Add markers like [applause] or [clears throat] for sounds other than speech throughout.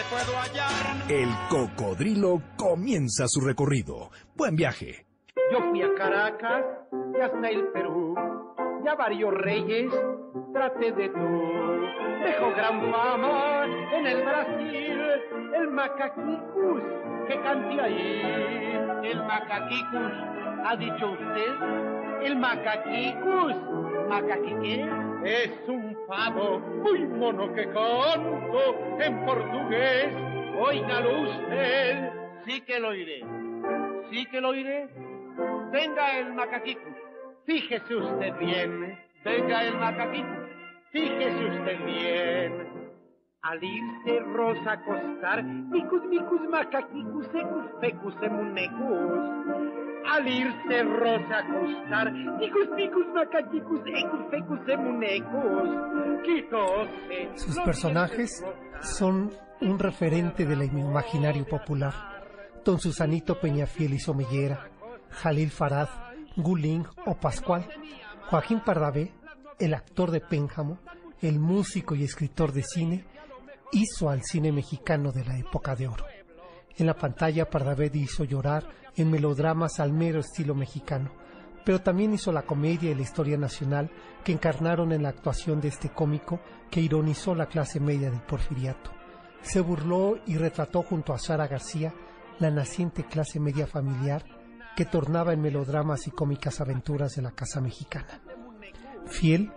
te puedo hallar. El Cocodrilo comienza su recorrido. Buen viaje. Yo fui a Caracas y hasta el Perú, ya varios reyes traté de tú. Dejó gran fama en el Brasil el macaquicus que canté ahí. El macaquicus, ¿ha dicho usted? El macaquicus, ¿macaquiqué? Es un fado muy mono que canto en portugués. Óigalo usted, sí que lo oiré, sí que lo oiré. Venga el macaquicus, fíjese usted bien. Venga el macaquicus, fíjese usted bien. Al irse Rosa a acostar, micus micus macaquicus secus fecus emunecus. Al irse Rosa a acostar, ecus fecus emunecus. Quitóse. Sus personajes son un referente del imaginario popular. Don Susanito Peñafiel y Somellera, Jalil Farad, Guling o Pascual, Joaquín Pardavé, el actor de Pénjamo, el músico y escritor de cine, hizo al cine mexicano de la época de oro. En la pantalla Pardavé hizo llorar en melodramas al mero estilo mexicano, pero también hizo la comedia y la historia nacional que encarnaron en la actuación de este cómico que ironizó la clase media del porfiriato. Se burló y retrató junto a Sara García la naciente clase media familiar que tornaba en melodramas y cómicas aventuras de la casa mexicana. Fiel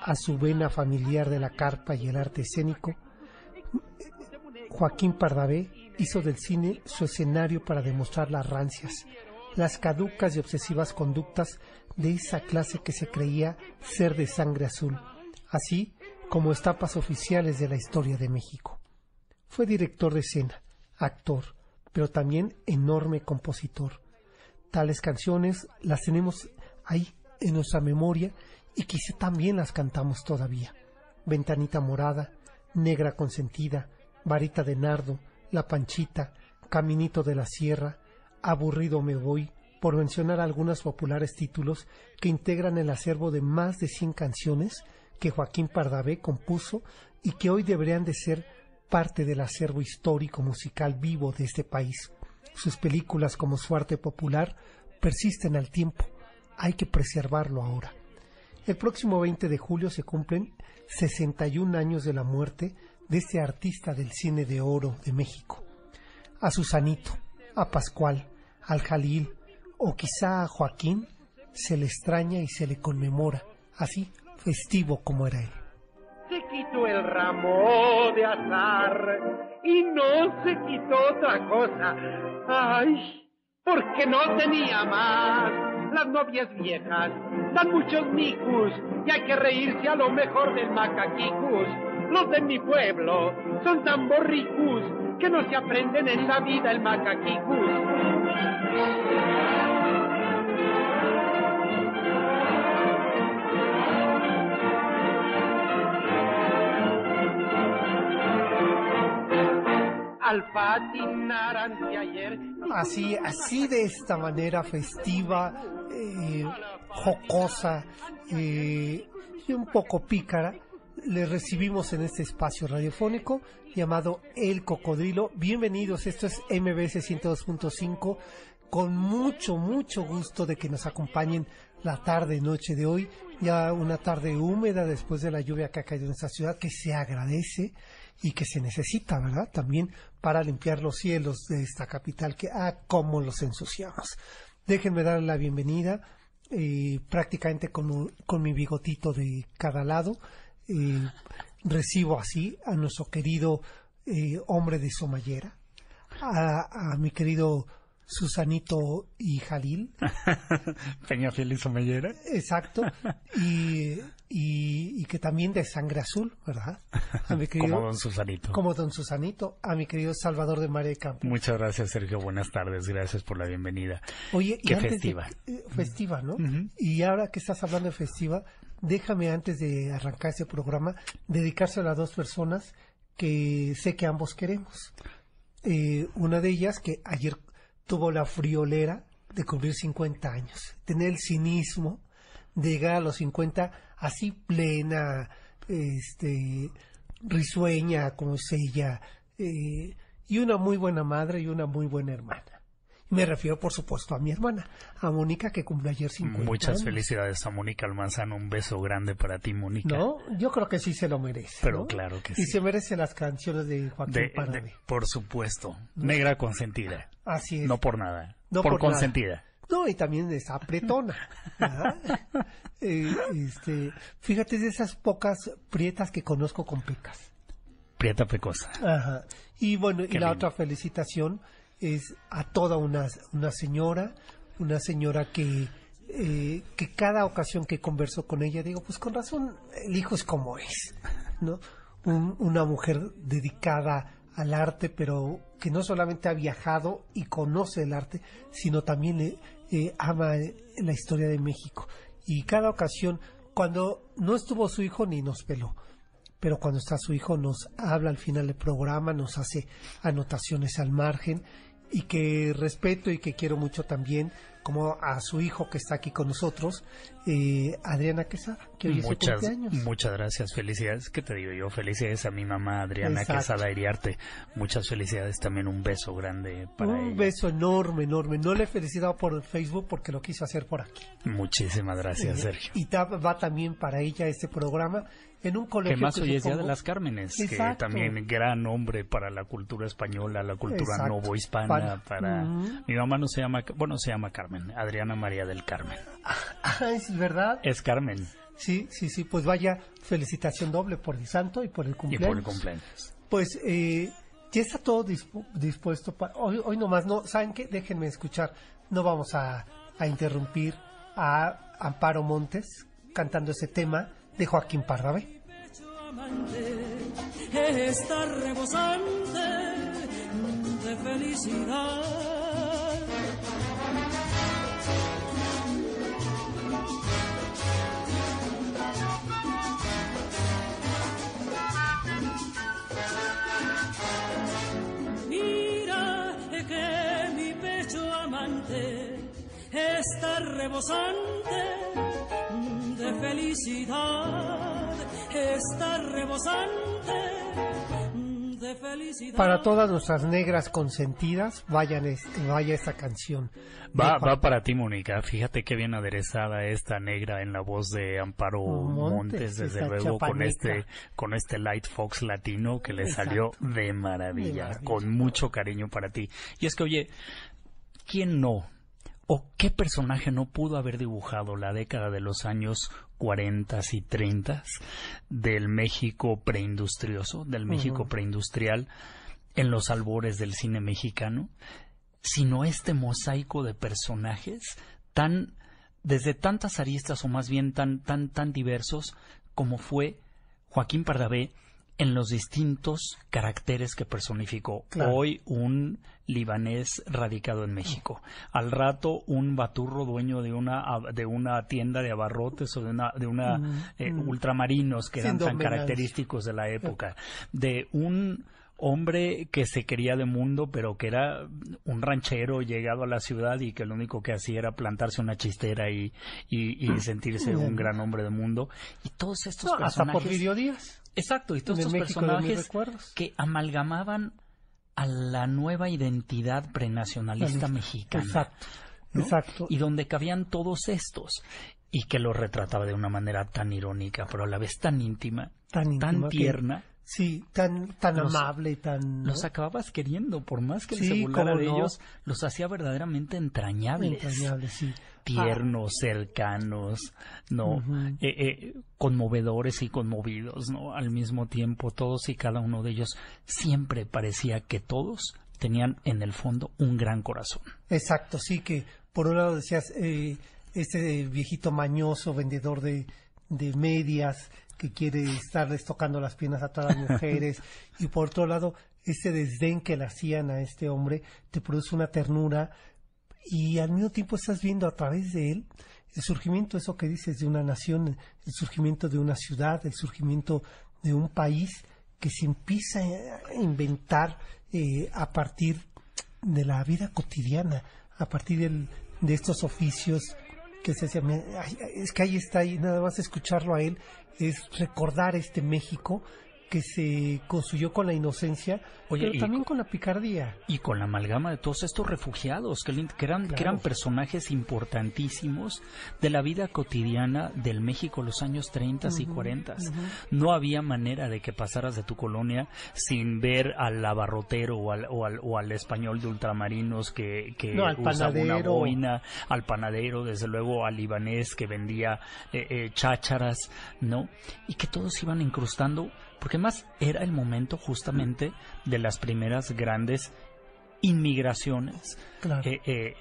a su vena familiar de la carpa y el arte escénico, Joaquín Pardavé hizo del cine su escenario para demostrar las rancias, las caducas y obsesivas conductas de esa clase que se creía ser de sangre azul, así como etapas oficiales de la historia de México. Fue director de escena, actor, pero también enorme compositor. Tales canciones las tenemos ahí en nuestra memoria y quizá también las cantamos todavía. Ventanita morada, negra consentida, varita de nardo, la panchita, caminito de la sierra, aburrido me voy, por mencionar algunos populares títulos que integran el acervo de más de 100 canciones que Joaquín Pardavé compuso y que hoy deberían de ser parte del acervo histórico musical vivo de este país. Sus películas como su arte popular persisten al tiempo. Hay que preservarlo ahora. El próximo 20 de julio se cumplen 61 años de la muerte de este artista del cine de oro de México. A Susanito, a Pascual, al Jalil o quizá a Joaquín se le extraña y se le conmemora, así festivo como era él. se quitó el ramo de azar y no se quitó otra cosa. Ay, porque no tenía más. Las novias viejas dan muchos micus y hay que reírse a lo mejor del macaquicus. Los de mi pueblo son tan borricus que no se aprenden en la vida el macaquicus. Al patinar anteayer Así, así de esta manera festiva, eh, jocosa eh, y un poco pícara, le recibimos en este espacio radiofónico llamado El Cocodrilo. Bienvenidos, esto es MBS 102.5, con mucho, mucho gusto de que nos acompañen la tarde, noche de hoy, ya una tarde húmeda después de la lluvia que ha caído en esta ciudad, que se agradece y que se necesita, ¿verdad? También para limpiar los cielos de esta capital que, ah, cómo los ensuciamos. Déjenme dar la bienvenida, eh, prácticamente con mi bigotito de cada lado. Eh, recibo así a nuestro querido eh, hombre de Somallera, a, a mi querido Susanito y Jalil. [laughs] Peñafiel y Somellera. Exacto. Y, y, que también de sangre azul, ¿verdad? [laughs] como don Susanito. Como don Susanito, a mi querido Salvador de María Campo. Muchas gracias, Sergio. Buenas tardes. Gracias por la bienvenida. Oye, qué festiva. Eh, festiva, ¿no? Y ahora que estás hablando de festiva, déjame antes de arrancar este programa dedicárselo a dos personas que sé que ambos queremos. Eh, una de ellas que ayer tuvo la friolera de cumplir 50 años, tener el cinismo de llegar a los 50 así plena, este, risueña como es ella, eh, y una muy buena madre y una muy buena hermana. Me refiero, por supuesto, a mi hermana, a Mónica, que cumple ayer 50 Muchas felicidades a Mónica Almanzano. Un beso grande para ti, Mónica. No, yo creo que sí se lo merece. Pero claro que sí. Y se merece las canciones de Joaquín Pardavé. por supuesto. Negra consentida. Así es. No por nada. No por, consentida. No, y también es apretona. [laughs] Eh, este, fíjate, de esas pocas prietas que conozco con pecas. Prieta pecosa. Ajá. Y bueno, y la otra felicitación es a toda una, una señora, una señora que, eh, que cada ocasión que converso con ella digo, pues con razón, el hijo es como es, ¿no? una mujer dedicada al arte, pero que no solamente ha viajado y conoce el arte, sino también eh, ama la historia de México. Y cada ocasión, cuando no estuvo su hijo, ni nos peló pero cuando está su hijo nos habla al final del programa, nos hace anotaciones al margen y que respeto y que quiero mucho también, como a su hijo que está aquí con nosotros, eh, Adriana Quesada, que hoy muchas, es Muchas gracias, felicidades, ¿qué te digo yo? Felicidades a mi mamá Adriana Quesada Iriarte, muchas felicidades, también un beso grande para un beso enorme, enorme, no le he felicitado por Facebook porque lo quiso hacer por aquí. Muchísimas gracias, eh, Sergio. Y va también para ella este programa en un colegio. Que más hoy es Día de las Cármenes, que también gran nombre para la cultura española, la cultura novohispana, para... Mi mamá no se llama, bueno, se llama Carmen, Adriana María del Carmen. Ah, es verdad. Es Carmen. Sí, sí, sí, pues vaya felicitación doble por el santo y por el cumpleaños. Y por el cumpleaños. Pues eh, ya está todo dispuesto para... Hoy, hoy nomás no, ¿saben qué? Déjenme escuchar, no vamos a, a interrumpir a Amparo Montes cantando ese tema de Joaquín Pardavé. Está rebosante de felicidad. Mira que mi pecho amante está rebosante de felicidad, está rebosante de felicidad. Para todas nuestras negras consentidas, vayan este, vaya esta canción. Va, va para ti, Mónica. Fíjate qué bien aderezada esta negra en la voz de Amparo Montes, desde luego, con este, con este Light Fox latino que le salió de maravilla, con mucho cariño para ti. Y es que, oye, ¿quién no ¿O qué personaje no pudo haber dibujado la década de los años 40 y 30 del México preindustrioso, del México preindustrial, en los albores del cine mexicano, sino este mosaico de personajes tan desde tantas aristas o más bien tan tan tan diversos como fue Joaquín Pardavé en los distintos caracteres que personificó. Hoy un libanés radicado en México. Al rato un baturro dueño de una de una tienda de abarrotes o de una de una mm, eh, mm. ultramarinos que eran tan característicos de la época. De un hombre que se quería de mundo, pero que era un ranchero llegado a la ciudad y que lo único que hacía era plantarse una chistera y, y, sentirse un gran hombre de mundo. Y todos estos personajes... Hasta Porfirio Díaz. Exacto, y todos estos personajes que amalgamaban a la nueva identidad prenacionalista mexicana. Exacto. Exacto. Y donde cabían todos estos y que lo retrataba de una manera tan irónica, pero a la vez tan íntima, tan, tierna. Sí, tan, tan amable, tan... Los acababas queriendo, por más que se burlara de ellos, los hacía verdaderamente entrañables. Entrañables, sí tiernos, cercanos, ¿no? Eh, eh, conmovedores y conmovidos, ¿no? Al mismo tiempo, todos y cada uno de ellos siempre parecía que todos tenían en el fondo un gran corazón. Exacto, sí, que por un lado decías, eh, este viejito mañoso, vendedor de, de medias, que quiere estarles tocando las piernas a todas las mujeres, [laughs] y por otro lado, ese desdén que le hacían a este hombre, te produce una ternura, y al mismo tiempo estás viendo a través de él el surgimiento, eso que dices, de una nación, el surgimiento de una ciudad, el surgimiento de un país que se empieza a inventar eh, a partir de la vida cotidiana, a partir de estos oficios que se hacían. Es que ahí está, y nada más escucharlo a él es recordar este México que se construyó con la inocencia, pero también con la picardía. Y con la amalgama de todos estos refugiados, que, eran, que eran personajes importantísimos de la vida cotidiana del México los años 30 y 40. No había manera de que pasaras de tu colonia sin ver al abarrotero o al, o al, español de ultramarinos que, que usaba una boina, al panadero, desde luego al libanés que vendía eh, eh, chácharas, ¿no? Y que todos iban incrustando porque más era el momento justamente de las primeras grandes inmigraciones eh, eh,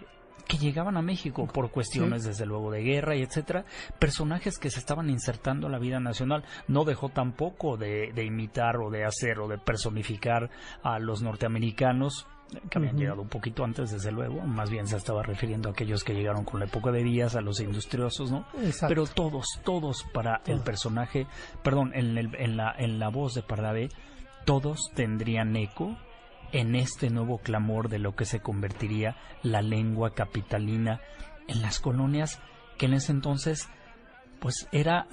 que llegaban a México por cuestiones desde luego de guerra y etcétera, personajes que se estaban insertando a la vida nacional. No dejó tampoco de imitar o de hacer o de personificar a los norteamericanos que habían llegado un poquito antes, desde luego, más bien se estaba refiriendo a aquellos que llegaron con la época de Díaz, a los industriosos, ¿no? Pero todos, todos para el personaje, perdón, en, en, la, en la voz de Pardavé, todos tendrían eco en este nuevo clamor de lo que se convertiría la lengua capitalina en las colonias que en ese entonces, pues era,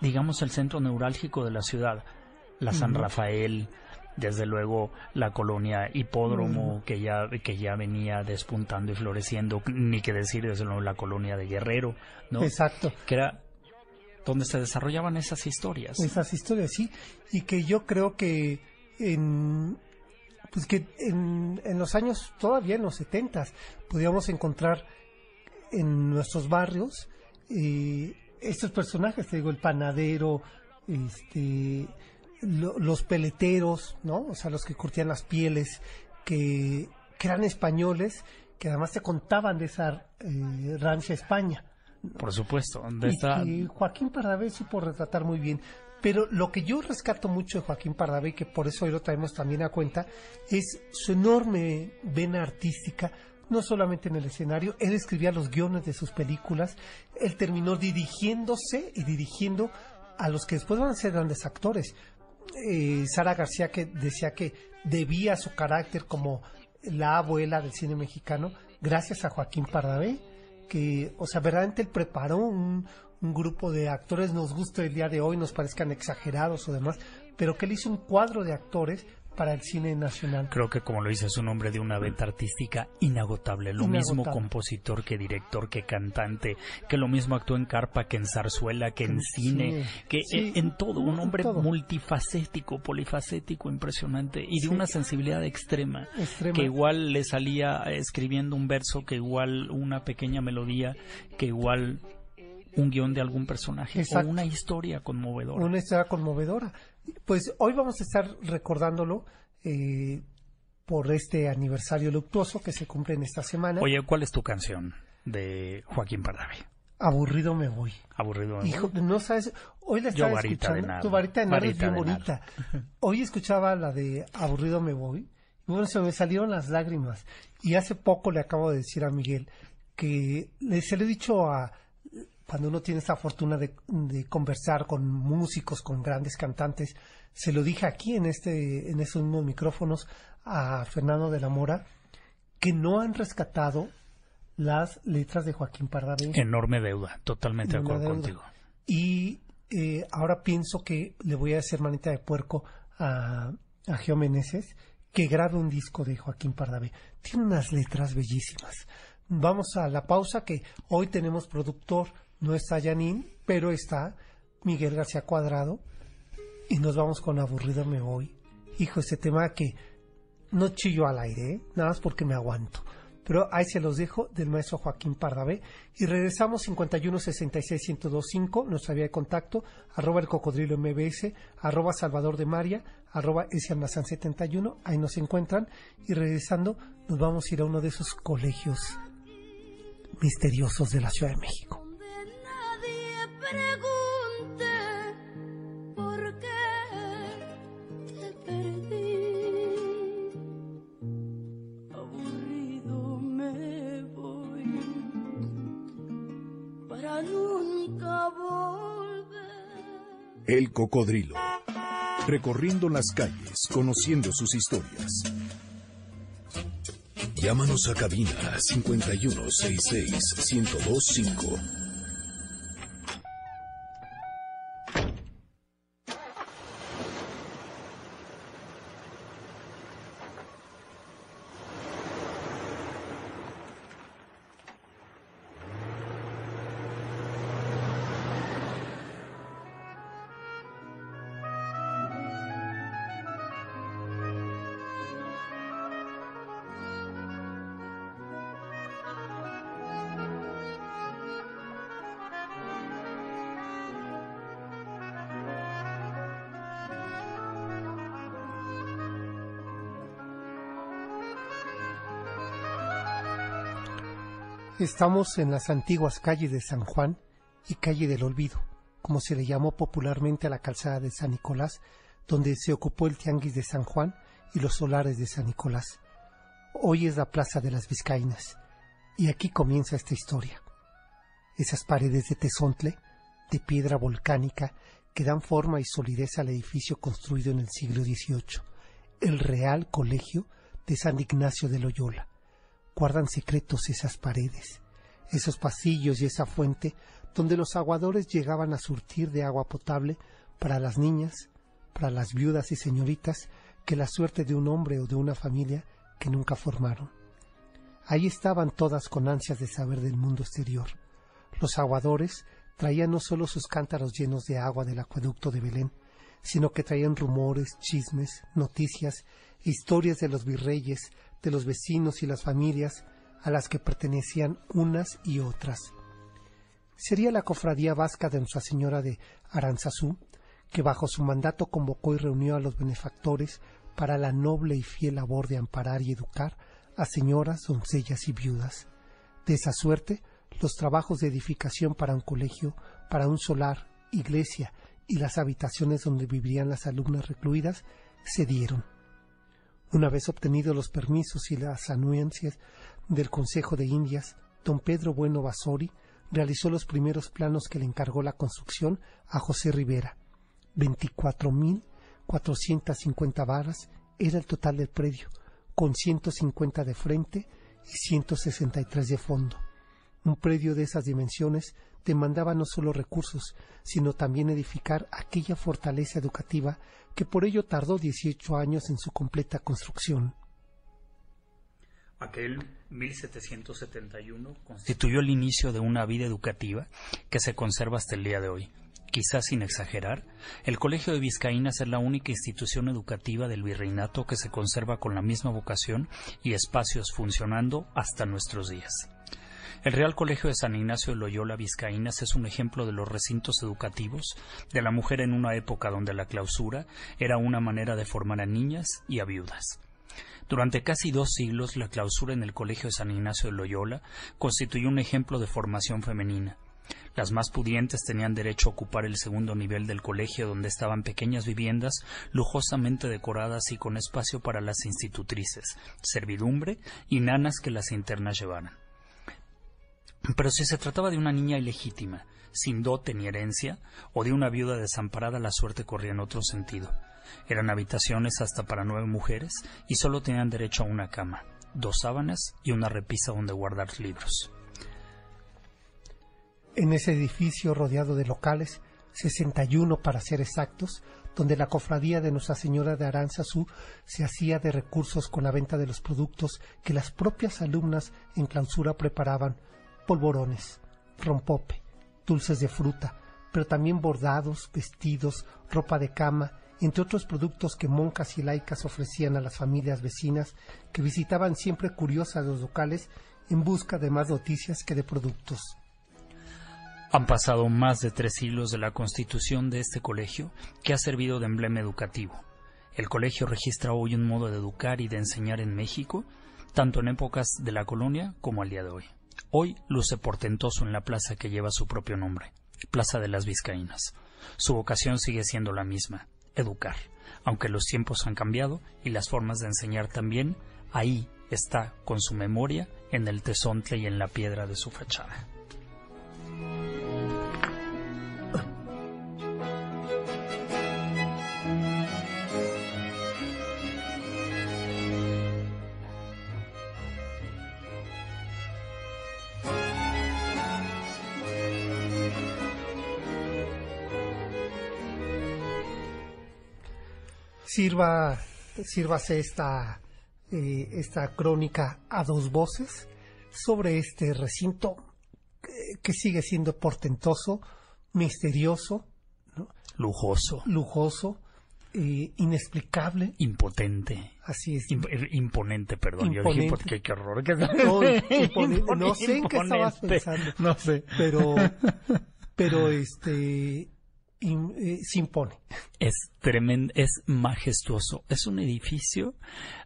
digamos, el centro neurálgico de la ciudad. La San Rafael, desde luego la colonia Hipódromo que ya que ya venía despuntando y floreciendo ni que decir desde luego la colonia de Guerrero no exacto. Que era donde se desarrollaban esas historias. Esas historias sí. Y que yo creo que en pues que en, en los años todavía en los setentas podíamos encontrar en nuestros barrios eh, estos personajes te digo el panadero este los peleteros, ¿no? O sea, los que curtían las pieles, que, eran españoles, que además te contaban de esa eh, rancia España. Por supuesto. y, Joaquín Pardavé supo retratar muy bien. Pero lo que yo rescato mucho de Joaquín Pardavé, que por eso hoy lo traemos también a cuenta, es su enorme vena artística, no solamente en el escenario, él escribía los guiones de sus películas, él terminó dirigiéndose y dirigiendo a los que después van a ser grandes actores. Eh, Sara García que decía que debía su carácter como la abuela del cine mexicano gracias a Joaquín Pardavé, que, o sea, verdaderamente él preparó un, un grupo de actores, nos gusta el día de hoy, nos parezcan exagerados o demás, pero que él hizo un cuadro de actores para el cine nacional. Creo que como lo dice es un hombre de una venta artística inagotable, lo mismo compositor que director que cantante, que lo mismo actuó en carpa que en zarzuela, que en cine, que en, todo, un hombre multifacético, polifacético, impresionante y de una sensibilidad extrema, que igual le salía escribiendo un verso, que igual una pequeña melodía, que igual un guion de algún personaje o una historia conmovedora. Una historia conmovedora. Pues hoy vamos a estar recordándolo eh, por este aniversario luctuoso que se cumple en esta semana. Oye, ¿cuál es tu canción de Joaquín Pardavé? Aburrido me voy. Aburrido me Hijo, no sabes, hoy la estaba escuchando. Tu varita de nada es bien bonita. [laughs] Hoy escuchaba la de Aburrido me voy. Y bueno, se me salieron las lágrimas. Y hace poco le acabo de decir a Miguel que le, se le he dicho a cuando uno tiene esta fortuna de, conversar con músicos, con grandes cantantes, se lo dije aquí en este, en esos mismos micrófonos a Fernando de la Mora, que no han rescatado las letras de Joaquín Pardavé. Enorme deuda, totalmente de acuerdo contigo. Y eh, ahora pienso que le voy a hacer manita de puerco a, a Geo Meneses, que grabe un disco de Joaquín Pardavé. Tiene unas letras bellísimas. Vamos a la pausa que hoy tenemos productor no está Janine, pero está Miguel García Cuadrado. Y nos vamos con Aburrido Me Voy. Hijo, ese tema que no chillo al aire, ¿eh? nada más porque me aguanto. Pero ahí se los dejo del maestro Joaquín Pardavé. Y regresamos 51 66 1025, nuestra vía de contacto, arroba el cocodrilo MBS, arroba Salvador de María, arroba 71 ahí nos encuentran y regresando nos vamos a ir a uno de esos colegios misteriosos de la Ciudad de México. Cocodrilo. Recorriendo las calles, conociendo sus historias. Llámanos a cabina 5166 1025. Estamos en las antiguas calles de San Juan y calle del Olvido, como se le llamó popularmente a la calzada de San Nicolás, donde se ocupó el tianguis de San Juan y los solares de San Nicolás. Hoy es la Plaza de las Vizcaínas, y aquí comienza esta historia. Esas paredes de tesontle, de piedra volcánica, que dan forma y solidez al edificio construido en el siglo XVIII, el Real Colegio de San Ignacio de Loyola, guardan secretos esas paredes, esos pasillos y esa fuente donde los aguadores llegaban a surtir de agua potable para las niñas, para las viudas y señoritas que la suerte de un hombre o de una familia que nunca formaron. Ahí estaban todas con ansias de saber del mundo exterior. Los aguadores traían no solo sus cántaros llenos de agua del acueducto de Belén, sino que traían rumores, chismes, noticias, historias de los virreyes, de los vecinos y las familias a las que pertenecían unas y otras. Sería la cofradía vasca de Nuestra Señora de Aranzazú, que bajo su mandato convocó y reunió a los benefactores para la noble y fiel labor de amparar y educar a señoras, doncellas y viudas. De esa suerte, los trabajos de edificación para un colegio, para un solar, iglesia y las habitaciones donde vivirían las alumnas recluidas se dieron. Una vez obtenidos los permisos y las anuencias del Consejo de Indias, don Pedro Bueno Basori realizó los primeros planos que le encargó la construcción a José Rivera. 24.450 varas era el total del predio, con 150 de frente y 163 de fondo. Un predio de esas dimensiones demandaba no solo recursos, sino también edificar aquella fortaleza educativa que por ello tardó 18 años en su completa construcción. Aquel 1771 constituyó el inicio de una vida educativa que se conserva hasta el día de hoy. Quizás sin exagerar, el Colegio de Vizcaínas es la única institución educativa del virreinato que se conserva con la misma vocación y espacios funcionando hasta nuestros días. El Real Colegio de San Ignacio de Loyola Vizcaínas es un ejemplo de los recintos educativos de la mujer en una época donde la clausura era una manera de formar a niñas y a viudas. Durante casi dos siglos, la clausura en el Colegio de San Ignacio de Loyola constituyó un ejemplo de formación femenina. Las más pudientes tenían derecho a ocupar el segundo nivel del colegio donde estaban pequeñas viviendas lujosamente decoradas y con espacio para las institutrices, servidumbre y nanas que las internas llevaran. Pero si se trataba de una niña ilegítima, sin dote ni herencia, o de una viuda desamparada, la suerte corría en otro sentido. Eran habitaciones hasta para nueve mujeres y solo tenían derecho a una cama, dos sábanas y una repisa donde guardar libros. En ese edificio rodeado de locales, 61 para ser exactos, donde la cofradía de Nuestra Señora de Aranzazú se hacía de recursos con la venta de los productos que las propias alumnas en clausura preparaban polvorones, rompope, dulces de fruta, pero también bordados, vestidos, ropa de cama, entre otros productos que monjas y laicas ofrecían a las familias vecinas que visitaban siempre curiosas los locales en busca de más noticias que de productos. Han pasado más de tres siglos de la constitución de este colegio que ha servido de emblema educativo El colegio registra hoy un modo de educar y de enseñar en México, tanto en épocas de la colonia como al día de hoy. Hoy luce portentoso en la plaza que lleva su propio nombre, Plaza de las Vizcaínas. Su vocación sigue siendo la misma, educar. Aunque los tiempos han cambiado y las formas de enseñar también, ahí está con su memoria en el tesontle y en la piedra de su fachada. Sirva, sírvase esta, eh, esta crónica a dos voces sobre este recinto que, sigue siendo portentoso, misterioso, lujoso, lujoso, eh, inexplicable, impotente. Así es. Eh, imponente, perdón. Yo dije, porque qué horror. [laughs] [laughs] No, sé en qué estabas pensando. No sé. Pero, [laughs] pero este, eh, se impone. Es tremendo, es majestuoso. Es un edificio.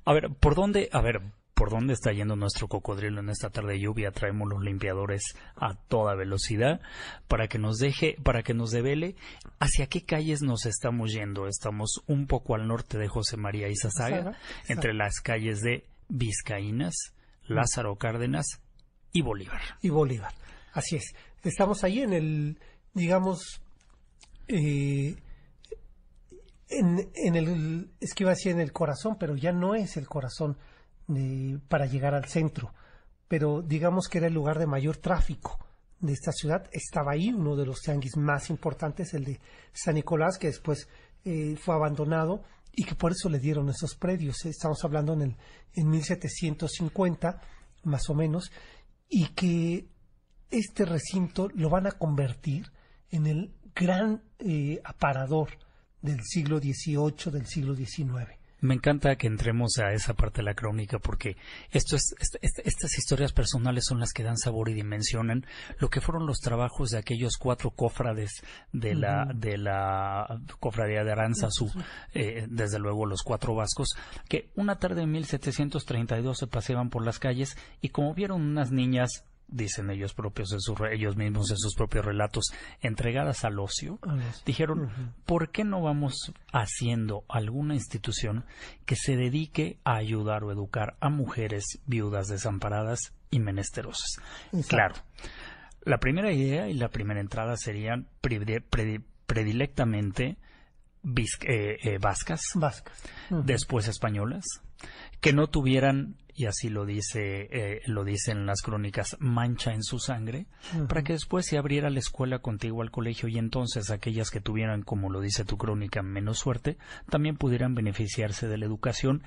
A ver, ¿por dónde? A ver, ¿por dónde está yendo nuestro cocodrilo en esta tarde de lluvia? Traemos los limpiadores a toda velocidad para que nos deje, para que nos devele hacia qué calles nos estamos yendo. Estamos un poco al norte de José María Izazaga, entre las calles de Vizcaínas, Lázaro Cárdenas y Bolívar. Y Bolívar. Así es. Estamos ahí en el, digamos, eh, en, el, es que iba a decir en el corazón, pero ya no es el corazón para llegar al centro, pero digamos que era el lugar de mayor tráfico de esta ciudad. Estaba ahí uno de los tianguis más importantes, el de San Nicolás, que después eh, fue abandonado y que por eso le dieron esos predios. Estamos hablando en, el, en 1750, más o menos, y que este recinto lo van a convertir en el gran eh, aparador del siglo XVIII, del siglo XIX. Me encanta que entremos a esa parte de la crónica porque esto es, estas historias personales son las que dan sabor y dimensionan lo que fueron los trabajos de aquellos cuatro cofrades de la, de la cofradía de Aranzazú, eh, desde luego los cuatro vascos, que una tarde en 1732 se paseaban por las calles y como vieron unas niñas dicen ellos propios en sus, ellos mismos en sus propios relatos entregadas al ocio dijeron ¿por qué no vamos haciendo alguna institución que se dedique a ayudar o educar a mujeres viudas desamparadas y menesterosas claro. La primera idea y la primera entrada serían predilectamente eh, eh, vascas, después españolas, que no tuvieran y así lo dice eh, lo dicen las crónicas mancha en su sangre para que después se abriera la escuela contigo al colegio y entonces aquellas que tuvieran como lo dice tu crónica menos suerte también pudieran beneficiarse de la educación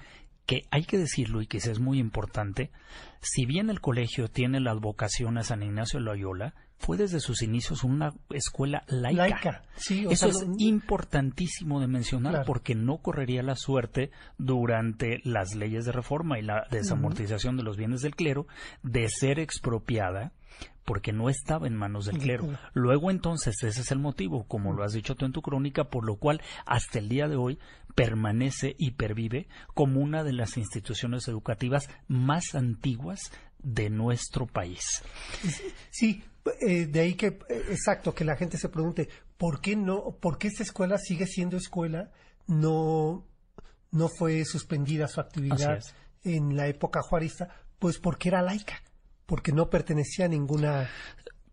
que hay que decirlo y que es muy importante, si bien el colegio tiene la advocación a San Ignacio de Loyola, fue desde sus inicios una escuela laica. Eso es importantísimo de mencionar porque no correría la suerte durante las leyes de reforma y la desamortización de los bienes del clero de ser expropiada porque no estaba en manos del clero. Luego entonces ese es el motivo, como lo has dicho tú en tu crónica, por lo cual hasta el día de hoy permanece y pervive como una de las instituciones educativas más antiguas de nuestro país. Sí, eh, de ahí que, eh, exacto, que la gente se pregunte, ¿por qué no, por qué esta escuela sigue siendo escuela? No, no fue suspendida su actividad en la época juarista, pues porque era laica, porque no pertenecía a ninguna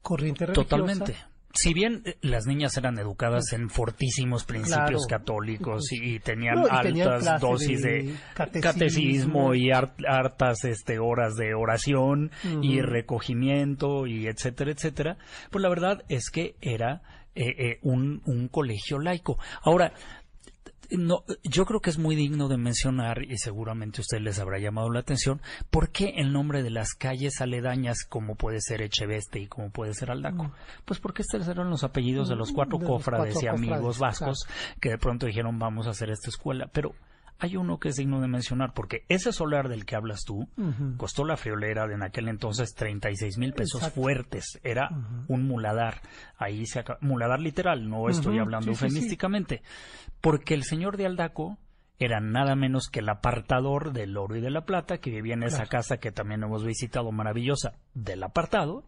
corriente religiosa. Totalmente. Si bien eh, las niñas eran educadas en fortísimos principios católicos y, tenían altas dosis de, catecismo, y hartas este, horas de oración y recogimiento y etcétera, etcétera, pues la verdad es que era eh, eh, un, un colegio laico. Ahora, no, yo creo que es muy digno de mencionar, y seguramente usted les habrá llamado la atención, por qué el nombre de las calles aledañas, como puede ser Echeveste y como puede ser Aldaco. Mm. Pues porque estos eran los apellidos de los cuatro cofrades y amigos vascos que de pronto dijeron vamos a hacer esta escuela. Pero hay uno que es digno de mencionar, porque ese solar del que hablas tú costó la friolera de en aquel entonces 36 mil pesos fuertes. Era un muladar. Ahí se acaba, muladar literal, no estoy hablando eufemísticamente. Porque el señor de Aldaco era nada menos que el apartador del oro y de la plata, que vivía en esa casa que también hemos visitado, maravillosa, del apartado,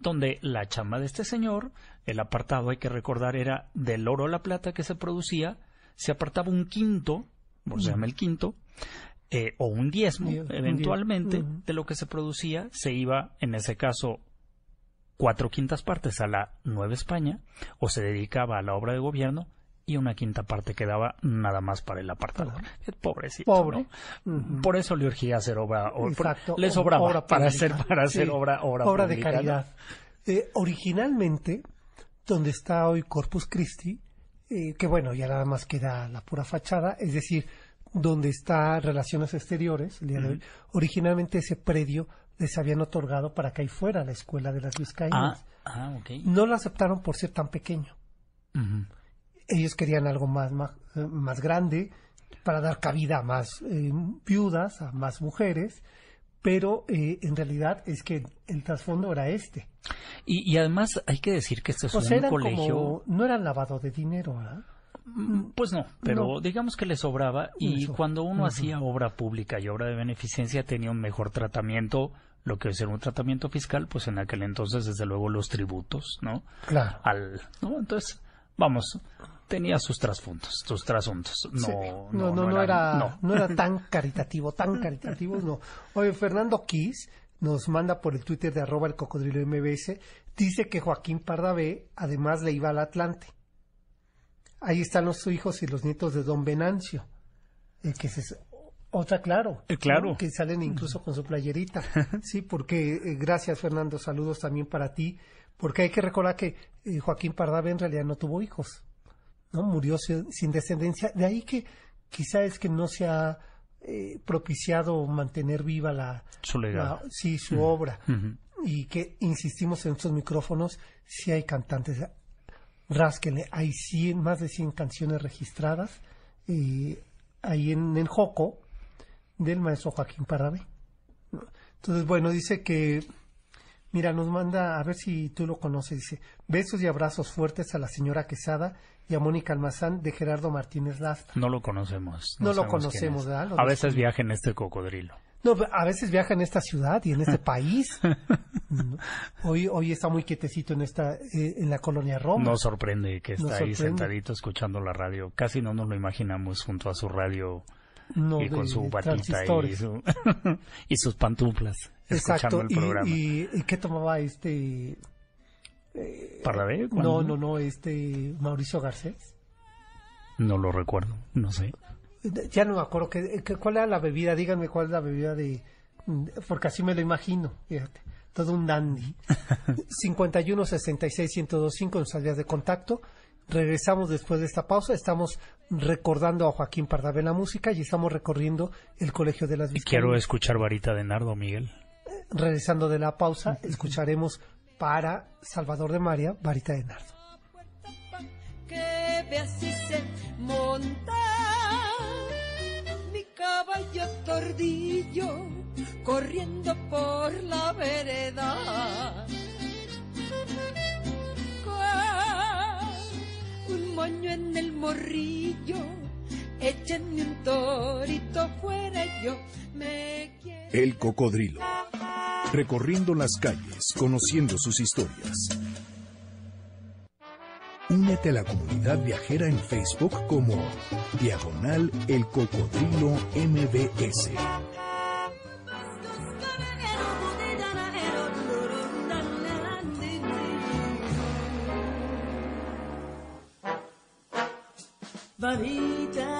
donde la chamba de este señor, el apartado, hay que recordar, era del oro o la plata que se producía, se apartaba un quinto, por se llama el quinto, eh, o un diezmo, eventualmente, de lo que se producía, se iba, en ese caso, cuatro quintas partes a la Nueva España, o se dedicaba a la obra de gobierno, y una quinta parte quedaba nada más para el apartador. Pobrecito. Pobre. Por eso le urgía hacer obra. Exacto. Le sobraba para hacer, para hacer obra, obra, de caridad. Eh, originalmente, donde está hoy Corpus Christi, eh, que bueno, ya nada más queda la pura fachada, es decir, donde está Relaciones Exteriores, el día de hoy, originalmente ese predio les habían otorgado para que ahí fuera la escuela de las vizcaínas. Ah, ah, No lo aceptaron por ser tan pequeño. Ellos querían algo más, más, grande para dar cabida a más eh, viudas, a más mujeres, pero eh, en realidad es que el trasfondo era este. Y, además hay que decir que este es un colegio... no era lavado de dinero, ¿verdad? Mm, pues no, pero digamos que le sobraba y cuando uno hacía obra pública y obra de beneficencia tenía un mejor tratamiento, lo que es un tratamiento fiscal, pues en aquel entonces desde luego los tributos, ¿no? Claro. Al, ¿no? Entonces, vamos, tenía sus trasuntos, sus trasuntos. No, no, no, era, no. era tan caritativo, tan caritativo, no. Oye, Fernando Kiss nos manda por el Twitter de arroba el cocodrilo MBS, dice que Joaquín Pardavé además le iba al Atlante. Ahí están los hijos y los nietos de Don Venancio, eh, que es otra, claro. Eh, claro. Que salen incluso con su playerita. [laughs] sí, porque, eh, gracias Fernando, saludos también para ti, porque hay que recordar que Joaquín Pardavé en realidad no tuvo hijos. ¿No? Murió sin, descendencia. De ahí que quizá es que no se ha eh, propiciado mantener viva la... Su legado. sí, su obra. Y que insistimos en estos micrófonos, si hay cantantes. Rásquenle, hay más de 100 canciones registradas eh, ahí en, en Joco del maestro Joaquín Parrabe. Entonces, bueno, dice que Mira, nos manda, a ver si tú lo conoces, dice, besos y abrazos fuertes a la señora Quesada y a Mónica Almazán de Gerardo Martínez Lastra. No lo conocemos. No, lo conocemos, ¿verdad? a veces viaja en este cocodrilo. No, a veces viaja en esta ciudad y en este [laughs] país. [laughs] hoy, hoy está muy quietecito en esta, eh, en la colonia Roma. Nos sorprende que está ahí sentadito escuchando la radio. Casi no nos lo imaginamos junto a su radio y con su batita y, [laughs] y sus pantuflas. Exacto. El programa. Y, qué tomaba este? Eh, ¿Para ver? No, no, no, este Mauricio Garcés. No lo recuerdo, no sé. Ya no me acuerdo que, cuál era la bebida, díganme cuál es la bebida de porque así me lo imagino, fíjate, todo un dandy. 51 66 1025 en nuestras de contacto. Regresamos después de esta pausa. Estamos recordando a Joaquín Pardavé la música y estamos recorriendo el Colegio de las Vizcaínas. Quiero escuchar Varita de Nardo, Miguel. Regresando de la pausa, escucharemos para Salvador de María, Varita de Nardo. Que se monta mi caballo tordillo corriendo por la vereda. Un moño en el morrillo, échenme un torito fuera yo me quiero. El cocodrilo recorriendo las calles, conociendo sus historias. Únete a la comunidad viajera en Facebook como Diagonal El Cocodrilo MBS. Varita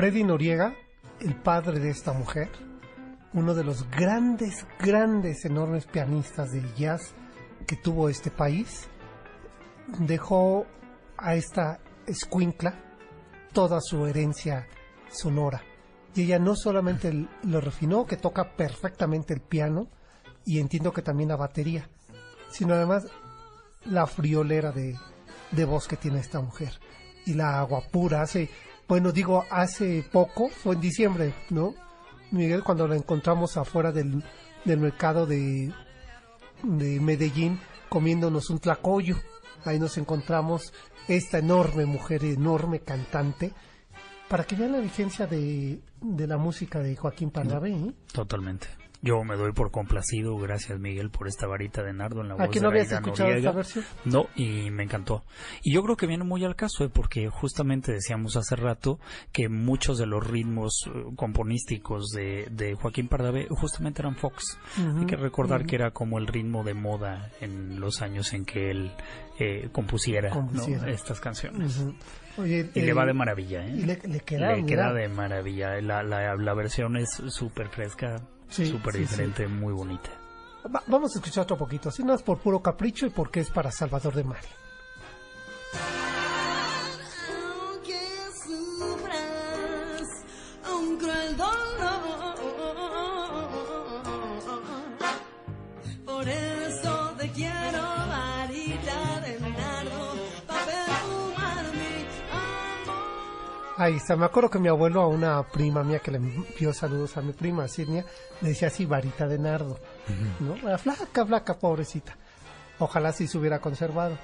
Freddy Noriega, el padre de esta mujer, uno de los grandes, grandes, enormes pianistas del jazz que tuvo este país, dejó a esta escuincla toda su herencia sonora. Y ella no solamente lo refinó, que toca perfectamente el piano, y entiendo que también la batería, sino además la friolera de, de voz que tiene esta mujer. Y la agua pura, hace, bueno, digo, hace poco, fue en diciembre, ¿no? Miguel, cuando la encontramos afuera del, del mercado de, de Medellín, comiéndonos un tlacoyo. Ahí nos encontramos esta enorme mujer, enorme cantante, para que vean la vigencia de, de la música de Joaquín Pardavé. ¿eh? Totalmente. Yo me doy por complacido, gracias Miguel por esta varita de nardo en la voz ¿Aquí no habías escuchado esta versión? No, y me encantó. Y yo creo que viene muy al caso, ¿eh? porque justamente decíamos hace rato que muchos de los ritmos eh, componísticos de, de Joaquín Pardavé justamente eran Fox. Hay que recordar que era como el ritmo de moda en los años en que él eh, compusiera, estas canciones. y le va de maravilla, ¿eh? Y le, queda, le queda de maravilla. La, la, la versión es súper fresca, súper diferente, muy bonita. vamos a escuchar otro poquito, así no es por puro capricho y porque es para Salvador de Mari. Ahí está, me acuerdo que mi abuelo a una prima mía que le envió saludos a mi prima, Sidnia, le decía así, varita de nardo, ¿no? La flaca, flaca, pobrecita. Ojalá si se hubiera conservado.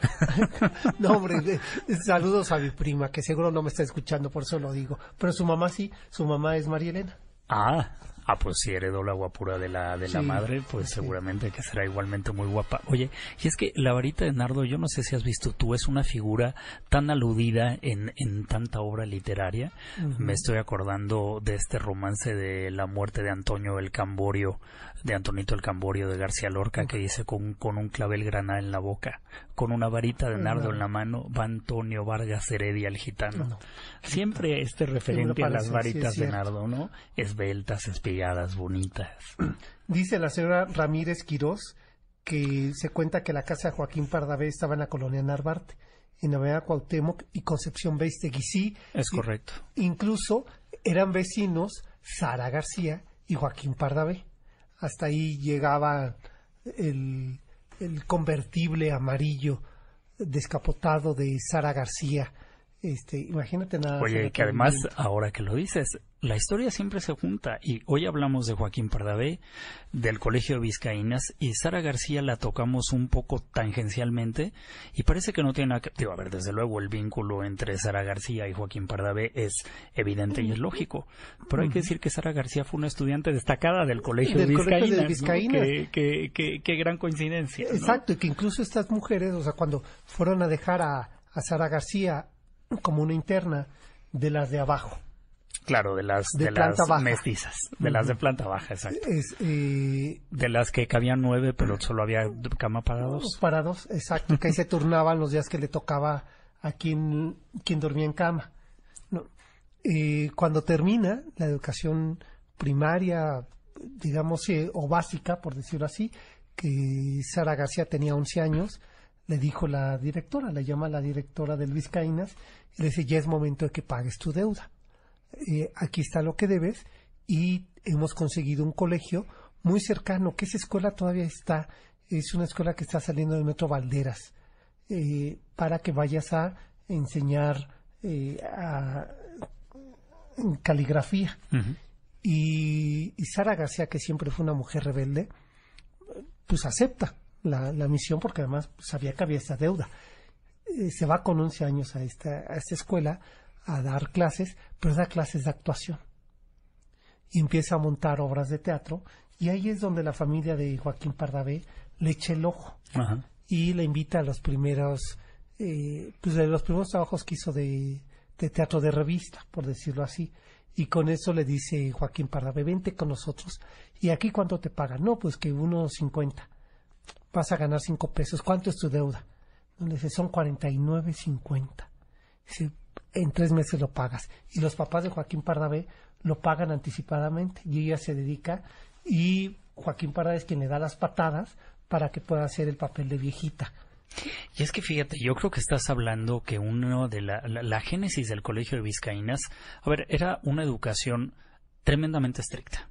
[laughs] no, hombre, saludos a mi prima, que seguro no me está escuchando, por eso lo digo. Pero su mamá sí, su mamá es María Elena. Ah, Ah, pues si heredó la guapura de la, de la madre, pues seguramente que será igualmente muy guapa. Oye, y es que la varita de Nardo, yo no sé si has visto tú, es una figura tan aludida en, en tanta obra literaria. Me estoy acordando de este romance de la muerte de Antonio el Camborio, de Antonito el Camborio de García Lorca, que dice con, con un clavel grana en la boca, con una varita de nardo en la mano, va Antonio Vargas Heredia el gitano. Siempre este referente a las varitas de nardo, ¿no? Esbeltas, espigadas, bonitas. [clears throat] Dice la señora Ramírez Quirós que se cuenta que la casa de Joaquín Pardavé estaba en la colonia Narvarte, en Avenida Cuauhtémoc y Concepción Beistegui. Sí, es correcto. Incluso eran vecinos Sara García y Joaquín Pardavé hasta ahí llegaba el, convertible amarillo descapotado de Sara García. Este, imagínate nada. Oye, que además, ahora que lo dices, la historia siempre se junta y hoy hablamos de Joaquín Pardavé, del Colegio de Vizcaínas y Sara García la tocamos un poco tangencialmente y parece que no tiene nada que... Digo, a ver, desde luego el vínculo entre Sara García y Joaquín Pardavé es evidente y es lógico, pero hay que decir que Sara García fue una estudiante destacada del Colegio de Vizcaínas. Qué, gran coincidencia. Exacto, y que incluso estas mujeres, o sea, cuando fueron a dejar a, a Sara García como una interna de las de abajo, Claro, de las de, las mestizas, de las de planta baja, exacto. Eh, de las que cabían nueve, pero solo había cama para dos. Para dos, exacto, que ahí se turnaban los días que le tocaba a quien, quien dormía en cama. No. Eh, cuando termina la educación primaria, digamos, eh, o básica, por decirlo así, que Sara García tenía 11 años, le dijo la directora, le llama la directora del Vizcaínas, le dice, ya es momento de que pagues tu deuda eh, aquí está lo que debes y hemos conseguido un colegio muy cercano, que esa escuela todavía está, es una escuela que está saliendo del Metro Valderas, eh, para que vayas a enseñar eh, caligrafía. y, Sara García, que siempre fue una mujer rebelde, pues acepta la, misión porque además sabía que había esta deuda. Se va con 11 años a esta, a esta escuela a dar clases, pero da clases de actuación. Y empieza a montar obras de teatro, y ahí es donde la familia de Joaquín Pardavé le echa el ojo y le invita a los primeros, eh, pues de los primeros trabajos que hizo de, teatro de revista, por decirlo así. Y con eso le dice Joaquín Pardavé, vente con nosotros. ¿Y aquí cuánto te pagan? No, pues que unos cincuenta. Vas a ganar cinco pesos. ¿Cuánto es tu deuda? Le dice, son cuarenta y nueve cincuenta. Dice, en tres meses lo pagas. Y los papás de Joaquín Pardavé lo pagan anticipadamente y ella se dedica y Joaquín Pardavé es quien le da las patadas para que pueda hacer el papel de viejita. Y es que fíjate, yo creo que estás hablando que uno de la, la, génesis del Colegio de Vizcaínas, a ver, era una educación tremendamente estricta.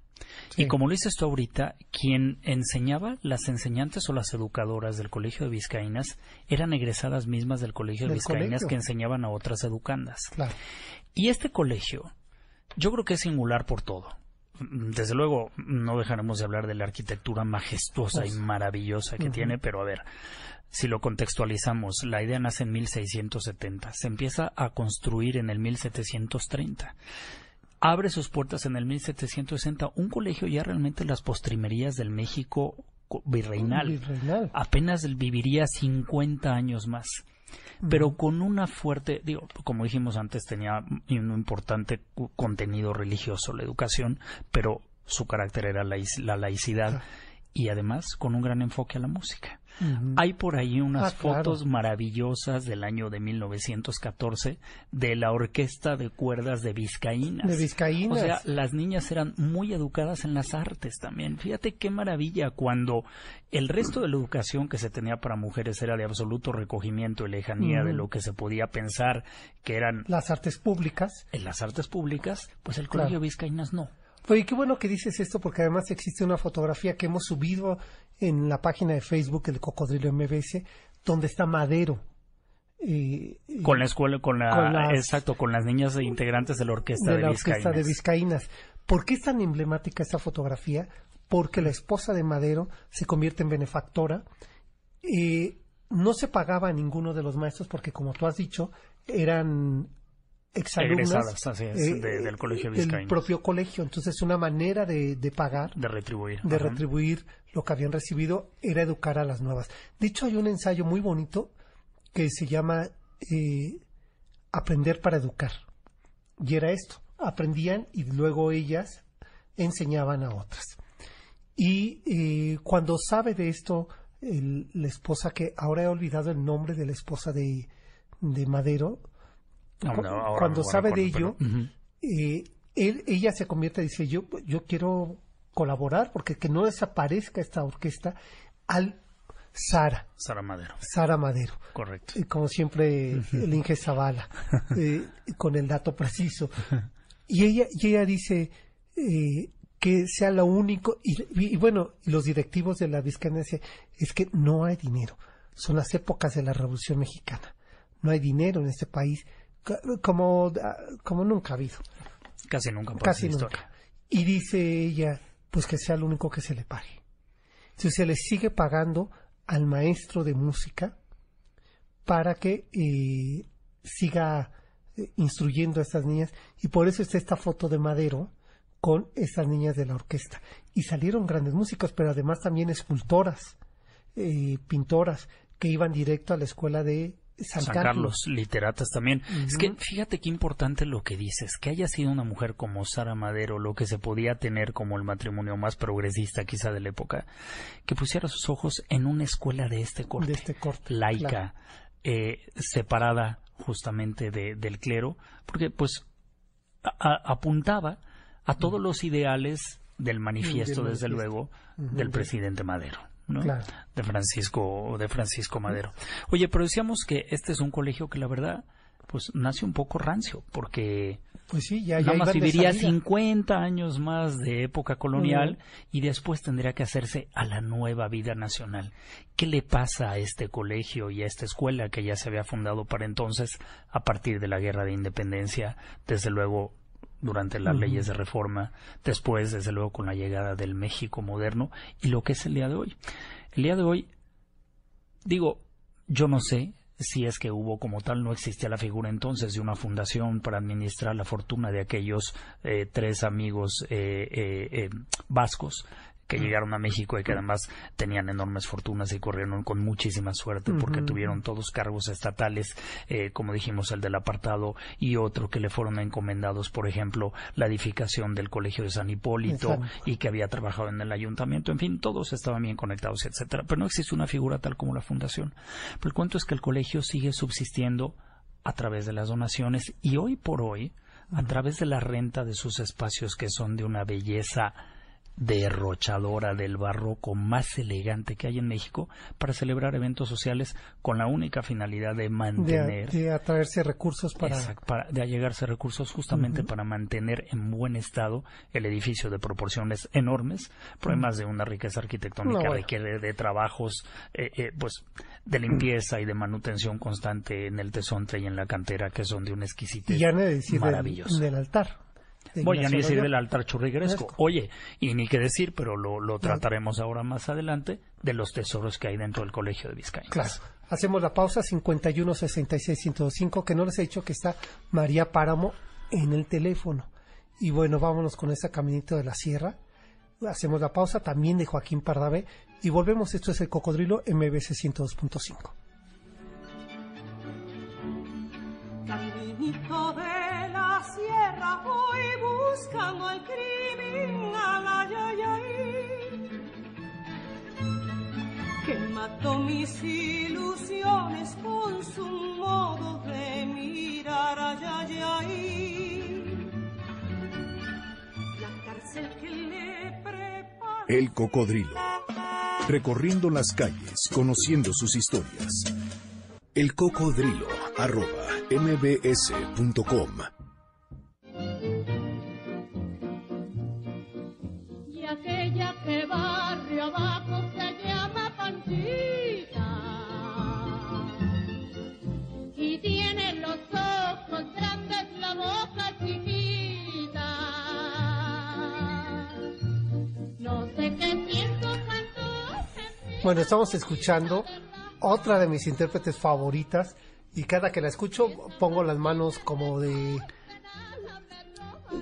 Y como lo dices tú ahorita, quien enseñaba, las enseñantes o las educadoras del Colegio de Vizcaínas eran egresadas mismas del Colegio de Vizcaínas que enseñaban a otras educandas. Y este colegio, yo creo que es singular por todo. Desde luego, no dejaremos de hablar de la arquitectura majestuosa y pues, maravillosa que tiene, pero a ver, si lo contextualizamos, la idea nace en 1670, se empieza a construir en el 1730 abre sus puertas en el 1760 un colegio ya realmente en las postrimerías del México virreinal. Apenas viviría 50 años más. Pero con una fuerte, digo, como dijimos antes, tenía un importante contenido religioso la educación, pero su carácter era la laicidad y además con un gran enfoque a la música. Hay por ahí unas ah, fotos maravillosas del año de 1914 de la orquesta de cuerdas de Vizcaínas. De Vizcaínas. O sea, las niñas eran muy educadas en las artes también. Fíjate qué maravilla cuando el resto de la educación que se tenía para mujeres era de absoluto recogimiento y lejanía de lo que se podía pensar que eran las artes públicas. En las artes públicas, pues el Colegio Vizcaínas no. Oye, qué bueno que dices esto porque además existe una fotografía que hemos subido en la página de Facebook el Cocodrilo MBS donde está Madero. Eh, con la escuela, con la, exacto, con las niñas integrantes de la orquesta de, la orquesta de Vizcaínas. ¿Por qué es tan emblemática esta fotografía? Porque la esposa de Madero se convierte en benefactora. Eh, no se pagaba a ninguno de los maestros porque, como tú has dicho, eran exalumnas eh, del colegio del propio colegio. Entonces, una manera de, pagar, de retribuir, de retribuir lo que habían recibido era educar a las nuevas. De hecho, hay un ensayo muy bonito que se llama eh, Aprender para educar. Y era esto: aprendían y luego ellas enseñaban a otras. Y eh, cuando sabe de esto, la esposa que ahora he olvidado el nombre de la esposa de, de Madero, cuando sabe de ello, eh, él, ella se convierte y dice, yo, yo quiero colaborar porque que no desaparezca esta orquesta al Sara. Sara Madero. Sara Madero. Correcto. Y como siempre, el Inge Zavala, [laughs] eh, con el dato preciso. Y ella, y ella dice eh, que sea lo único, y, bueno, los directivos de la Vizcaya es que no hay dinero. Son las épocas de la Revolución Mexicana. No hay dinero en este país como, como nunca ha habido. Casi nunca. Casi nunca. Y dice ella, pues que sea lo único que se le pague. Entonces se le sigue pagando al maestro de música para que eh, siga eh, instruyendo a estas niñas y por eso está esta foto de Madero con estas niñas de la orquesta. Y salieron grandes músicos, pero además también escultoras, eh, pintoras, que iban directo a la escuela de San, Carlos. literatas también. Es que fíjate qué importante lo que dices, que haya sido una mujer como Sara Madero, lo que se podía tener como el matrimonio más progresista quizá de la época, que pusiera sus ojos en una escuela de este corte, de este corte laica, eh, separada justamente de, del clero, porque pues apuntaba a todos los ideales del manifiesto, desde luego, del presidente Madero de Francisco de Francisco Madero. Oye, pero decíamos que este es un colegio que la verdad pues nace un poco rancio porque pues sí, ya, nada más viviría 50 años más de época colonial y después tendría que hacerse a la nueva vida nacional. ¿Qué le pasa a este colegio y a esta escuela que ya se había fundado para entonces a partir de la guerra de independencia? Desde luego durante las leyes de reforma, después, desde luego, con la llegada del México moderno y lo que es el día de hoy. El día de hoy, digo, yo no sé si es que hubo como tal, no existía la figura entonces de una fundación para administrar la fortuna de aquellos eh, tres amigos eh, eh, vascos que llegaron a México y que además tenían enormes fortunas y corrieron con muchísima suerte porque tuvieron todos cargos estatales, eh, como dijimos, el del apartado y otro que le fueron encomendados, por ejemplo, la edificación del Colegio de San Hipólito y que había trabajado en el ayuntamiento. En fin, todos estaban bien conectados, etcétera. Pero no existe una figura tal como la fundación. Pero el cuento es que el colegio sigue subsistiendo a través de las donaciones y hoy por hoy a través de la renta de sus espacios que son de una belleza derrochadora del barroco más elegante que hay en México para celebrar eventos sociales con la única finalidad de mantener de, atraerse recursos para, de allegarse recursos justamente para mantener en buen estado el edificio de proporciones enormes problemas de una riqueza arquitectónica requiere de trabajos eh, eh, pues de limpieza y de manutención constante en el tesonte y en la cantera que son de un exquisito maravilloso del altar Voy a decir del altar churrigueresco. Oye, y ni qué decir, pero lo, lo trataremos ahora más adelante, de los tesoros que hay dentro del Colegio de Vizcaya. Claro. Hacemos la pausa 51 66 105, que no les he dicho que está María Páramo en el teléfono. Y bueno, vámonos con ese caminito de la sierra. Hacemos la pausa también de Joaquín Pardavé y volvemos. Esto es el Cocodrilo MBC 102.5. Caminito de la sierra buscando al criminal, que mató mis ilusiones con su modo de mirar, ay, la cárcel que le prepara. El cocodrilo, recorriendo las calles, conociendo sus historias. El cocodrilo, arroba mbs.com. Bueno, estamos escuchando otra de mis intérpretes favoritas y cada que la escucho pongo las manos como de...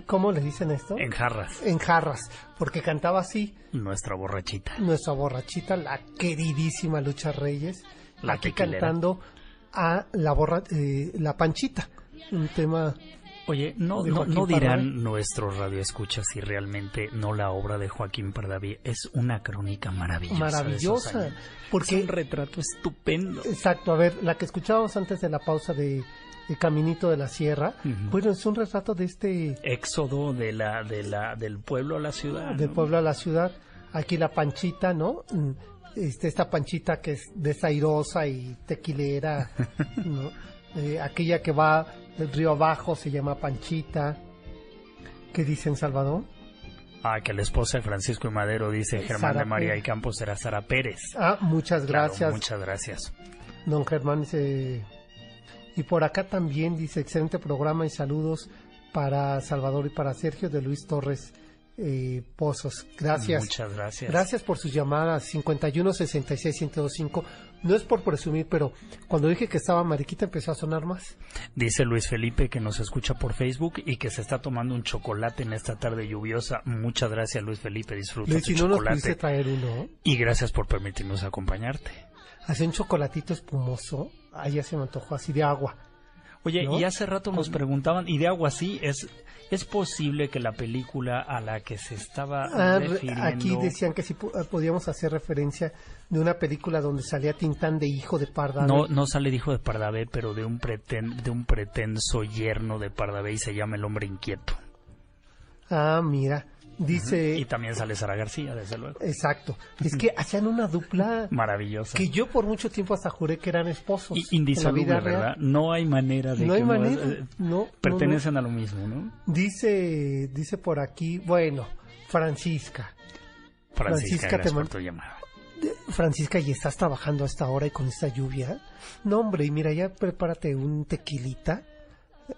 ¿Cómo le dicen esto? En jarras. En jarras, porque cantaba así. Nuestra borrachita. Nuestra borrachita, la queridísima Lucha Reyes, la aquí cantando a la, borra, eh, la Panchita, un tema Oye, no, no, dirán nuestros radioescuchas si realmente no la obra de Joaquín Pardaví es una crónica maravillosa. Maravillosa. Porque es un retrato estupendo. Exacto, a ver, la que escuchábamos antes de la pausa de El Caminito de la Sierra, bueno, es un retrato de este éxodo de la, de la, del pueblo a la ciudad. Del pueblo a la ciudad. Aquí la panchita, ¿no? Mm, este, esta panchita que es desairosa y tequilera, [laughs] ¿no? Eh, aquella que va del río abajo se llama Panchita. ¿Qué dice en Salvador? Ah, que la esposa de Francisco y Madero dice Germán de María y Campos será Sara Pérez. Ah, muchas gracias. muchas gracias. Don Germán dice... Y por acá también dice excelente programa y saludos para Salvador y para Sergio de Luis Torres eh, Pozos. Gracias. Muchas gracias. Gracias por sus llamadas 51 66 1025. No es por presumir, pero cuando dije que estaba mariquita empezó a sonar más. Dice Luis Felipe que nos escucha por Facebook y que se está tomando un chocolate en esta tarde lluviosa. Muchas gracias Luis Felipe, disfruta Luis, si no chocolate. Nos traer uno. Y gracias por permitirnos acompañarte. Hace un chocolatito espumoso. Ahí ya se me antojó así de agua. Oye, y hace rato nos preguntaban, ¿y de agua así? ¿Es, ¿Es posible que la película a la que se estaba ah, refiriendo... Aquí decían que sí ah, podíamos hacer referencia de una película donde salía Tintán de hijo de Pardavé. No, no sale de hijo de Pardavé, pero de un, de un pretenso yerno de Pardavé y se llama El Hombre Inquieto. Ah, mira. Dice. Y también sale Sara García, desde luego. Exacto. [laughs] Es que hacían una dupla. Maravillosa. Que yo por mucho tiempo hasta juré que eran esposos. Y indisoluble, ¿verdad? No hay manera de no hay manera. Eh, no, pertenecen a lo mismo, ¿no? Dice, dice por aquí, bueno, Francisca. Francisca, Francisca te llamada. Francisca, ¿y estás trabajando a esta hora y con esta lluvia? No, hombre, y mira, ya prepárate un tequilita,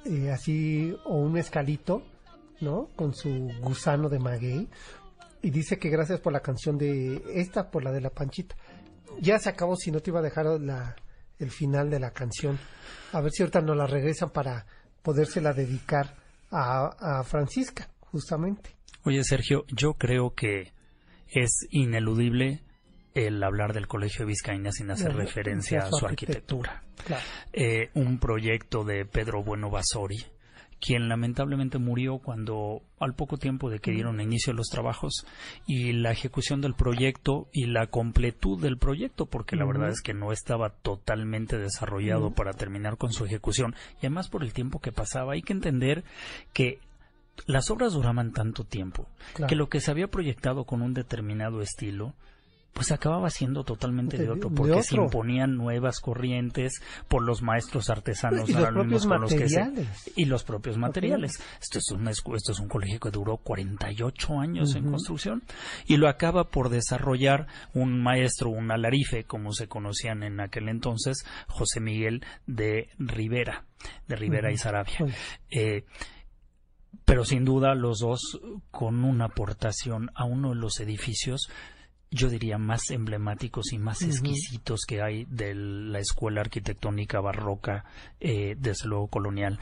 eh, así, o un escalito ¿no? Con su gusano de maguey. Y dice que gracias por la canción de esta, por la de la panchita. Ya se acabó, si no te iba a dejar la, el final de la canción. A ver si ahorita nos la regresan para podérsela dedicar a, a Francisca, justamente. Oye, Sergio, yo creo que es ineludible el hablar del Colegio de Vizcaína sin hacer referencia a su arquitectura. Eh, un proyecto de Pedro Bueno Basori quien lamentablemente murió cuando al poco tiempo de que dieron inicio los trabajos y la ejecución del proyecto y la completud del proyecto, porque la verdad es que no estaba totalmente desarrollado para terminar con su ejecución. Y además por el tiempo que pasaba hay que entender que las obras duraban tanto tiempo que lo que se había proyectado con un determinado estilo pues acababa siendo totalmente de, otro, porque se imponían nuevas corrientes por los maestros artesanos y los propios materiales. y los propios materiales. Esto es un esto es un colegio que duró 48 años en construcción y lo acaba por desarrollar un maestro, un alarife, como se conocían en aquel entonces, José Miguel de Rivera, de Rivera y Sarabia. Eh, pero sin duda los dos con una aportación a uno de los edificios yo diría, más emblemáticos y más exquisitos que hay de la escuela arquitectónica barroca, eh, desde luego colonial.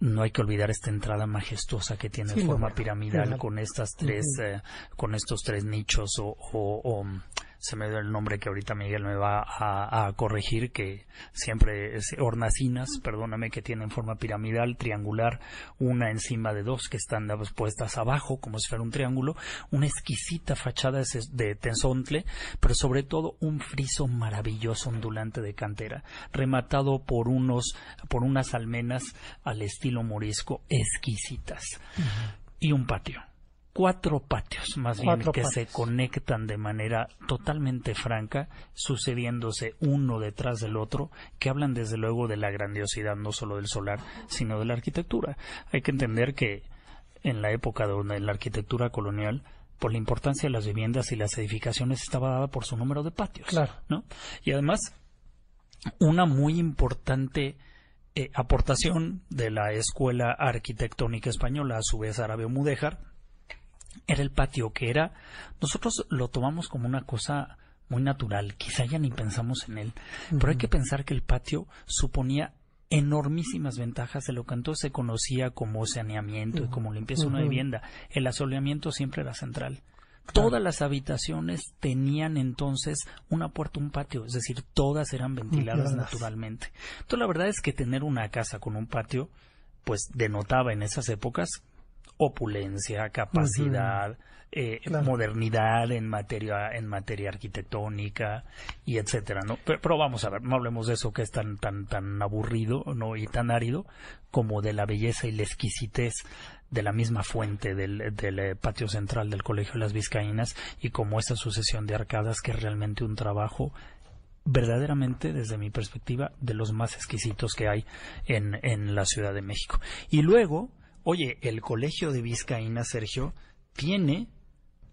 No hay que olvidar esta entrada majestuosa que tiene forma piramidal con estas tres, eh, con estos tres nichos o, o se me dio el nombre que ahorita Miguel me va a, corregir, que siempre es hornacinas, perdóname, que tienen forma piramidal, triangular, una encima de dos que están puestas abajo, como si fuera un triángulo, una exquisita fachada de tensontle, pero sobre todo un friso maravilloso ondulante de cantera, rematado por unos, por unas almenas al estilo morisco exquisitas. Y un patio cuatro patios, más bien, que se conectan de manera totalmente franca, sucediéndose uno detrás del otro, que hablan desde luego de la grandiosidad no solo del solar, sino de la arquitectura. Hay que entender que en la época de la arquitectura colonial, por la importancia de las viviendas y las edificaciones estaba dada por su número de patios. Claro. ¿no? Y además, una muy importante eh, aportación de la Escuela Arquitectónica Española, a su vez Árabe Mudéjar, era el patio, que era, nosotros lo tomamos como una cosa muy natural, quizá ya ni pensamos en él, pero hay que pensar que el patio suponía enormísimas ventajas de lo que entonces se conocía como saneamiento y como limpieza de una vivienda. El asoleamiento siempre era central. Todas las habitaciones tenían entonces una puerta, un patio, es decir, todas eran ventiladas naturalmente. Entonces la verdad es que tener una casa con un patio, pues denotaba en esas épocas opulencia, capacidad, eh, modernidad en materia en materia arquitectónica y etcétera, ¿no? Pero, vamos a ver, no hablemos de eso que es tan tan tan aburrido, no y tan árido como de la belleza y la exquisitez de la misma fuente del, del eh, patio central del Colegio de las Vizcaínas y como esta sucesión de arcadas que es realmente un trabajo verdaderamente, desde mi perspectiva, de los más exquisitos que hay en, en la Ciudad de México. Y luego, Oye, el colegio de Vizcaína, Sergio, tiene,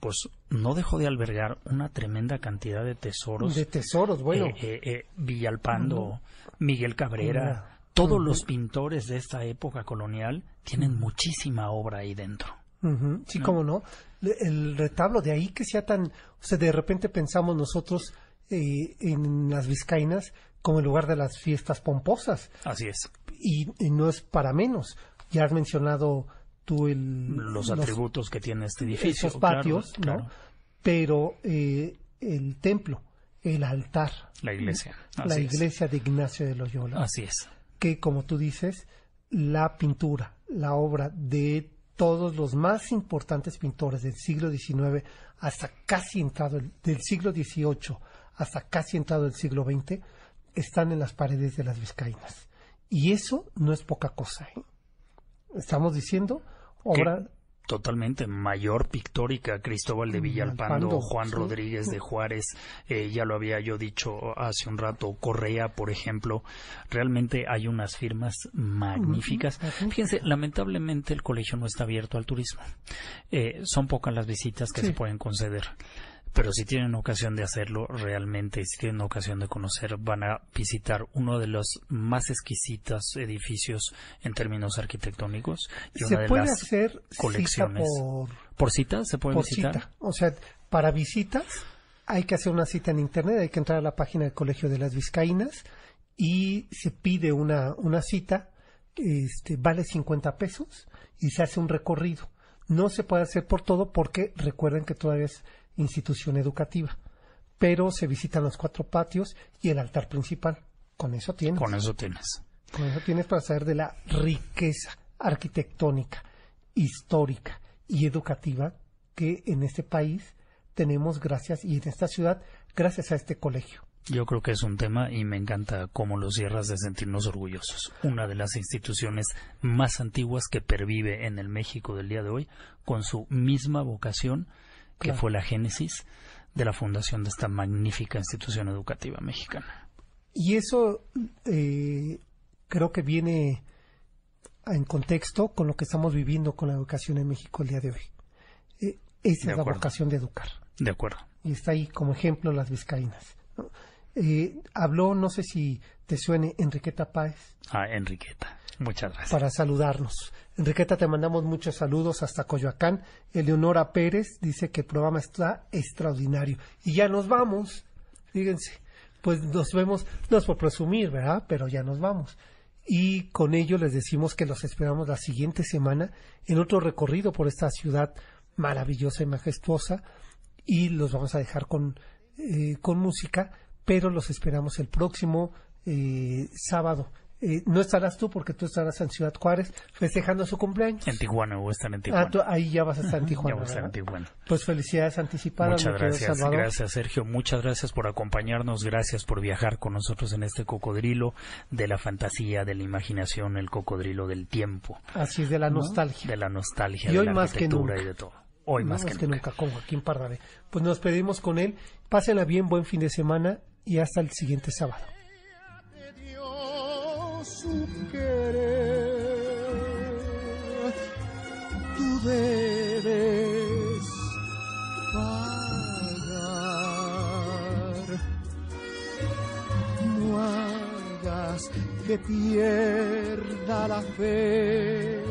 pues no dejó de albergar una tremenda cantidad de tesoros. De tesoros, bueno. Eh, eh, eh, Villalpando, Miguel Cabrera, todos los pintores de esta época colonial tienen muchísima obra ahí dentro. Sí, cómo no. El retablo, de ahí que sea tan... O sea, de repente pensamos nosotros en las vizcaínas como el lugar de las fiestas pomposas. Así es. y no es para menos ya has mencionado tú el, los atributos que tiene este edificio. Esos patios, ¿no? Pero eh, el templo, el altar. La iglesia. la iglesia de Ignacio de Loyola. Así es. Que, como tú dices, la pintura, la obra de todos los más importantes pintores del siglo XIX hasta casi entrado el, del siglo XVIII hasta casi entrado el siglo XX están en las paredes de las Vizcaínas. Y eso no es poca cosa. ¿eh? Estamos diciendo obra totalmente mayor pictórica Cristóbal de mm, Villalpando, Juan Rodríguez de Juárez, eh, ya lo había yo dicho hace un rato, Correa, por ejemplo, realmente hay unas firmas magníficas. Fíjense, lamentablemente el colegio no está abierto al turismo. Eh, son pocas las visitas que se pueden conceder pero si tienen ocasión de hacerlo realmente, si tienen ocasión de conocer, van a visitar uno de los más exquisitos edificios en términos arquitectónicos y una de puede las hacer colecciones. por, por cita se puede visitar. Cita. O sea, para visitas hay que hacer una cita en internet, hay que entrar a la página del Colegio de las Vizcaínas y se pide una, una cita, este, vale 50 pesos y se hace un recorrido. No se puede hacer por todo porque recuerden que todavía es institución educativa. Pero se visitan los cuatro patios y el altar principal. Con eso tienes. Con eso tienes. Con eso tienes para saber de la riqueza arquitectónica, histórica y educativa que en este país tenemos gracias y en esta ciudad gracias a este colegio. Yo creo que es un tema y me encanta cómo lo cierras de sentirnos orgullosos. Una de las instituciones más antiguas que pervive en el México del día de hoy, con su misma vocación, que fue la génesis de la fundación de esta magnífica institución educativa mexicana. Y eso eh, creo que viene en contexto con lo que estamos viviendo con la educación en México el día de hoy. Eh, esa es la vocación de educar. De acuerdo. Y está ahí como ejemplo las vizcaínas. Eh, habló, no sé si te suene, Enriqueta Páez. Ah, Enriqueta. Muchas gracias. Para saludarnos. Enriqueta, te mandamos muchos saludos hasta Coyoacán. Eleonora Pérez dice que el programa está extraordinario. Y ya nos vamos. Fíjense, pues nos vemos, no es por presumir, ¿verdad? Pero ya nos vamos. Y con ello les decimos que los esperamos la siguiente semana en otro recorrido por esta ciudad maravillosa y majestuosa. Y los vamos a dejar con, eh, con música pero los esperamos el próximo eh, sábado. Eh, no estarás tú porque tú estarás en Ciudad Juárez festejando su cumpleaños. En Tijuana, o estar en Tijuana. Ah, ahí ya vas a estar en [laughs] Tijuana. ya vas a estar en Tijuana. Pues felicidades anticipadas. Muchas gracias, gracias Sergio. Muchas gracias por acompañarnos, gracias por viajar con nosotros en este cocodrilo de la fantasía, de la imaginación, el cocodrilo del tiempo. Así es, de la nostalgia. De la nostalgia, y de la más arquitectura y de todo. Hoy más, que, nunca. con Joaquín Pardavé. Pues nos pedimos con él. Pásenla bien, buen fin de semana y hasta el siguiente sábado. Tú debes pagar. No hagas que pierda la fe.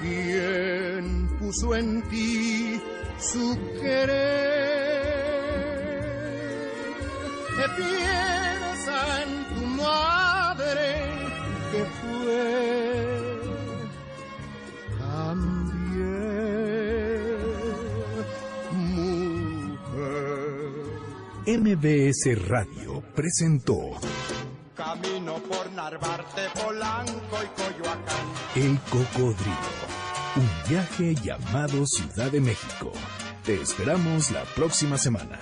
¿Quién puso en ti su querer? En tu madre que fue también mujer. MBS Radio presentó Camino por Narvarte, Polanco y Coyoacán. El Cocodrilo. Un viaje llamado Ciudad de México. Te esperamos la próxima semana.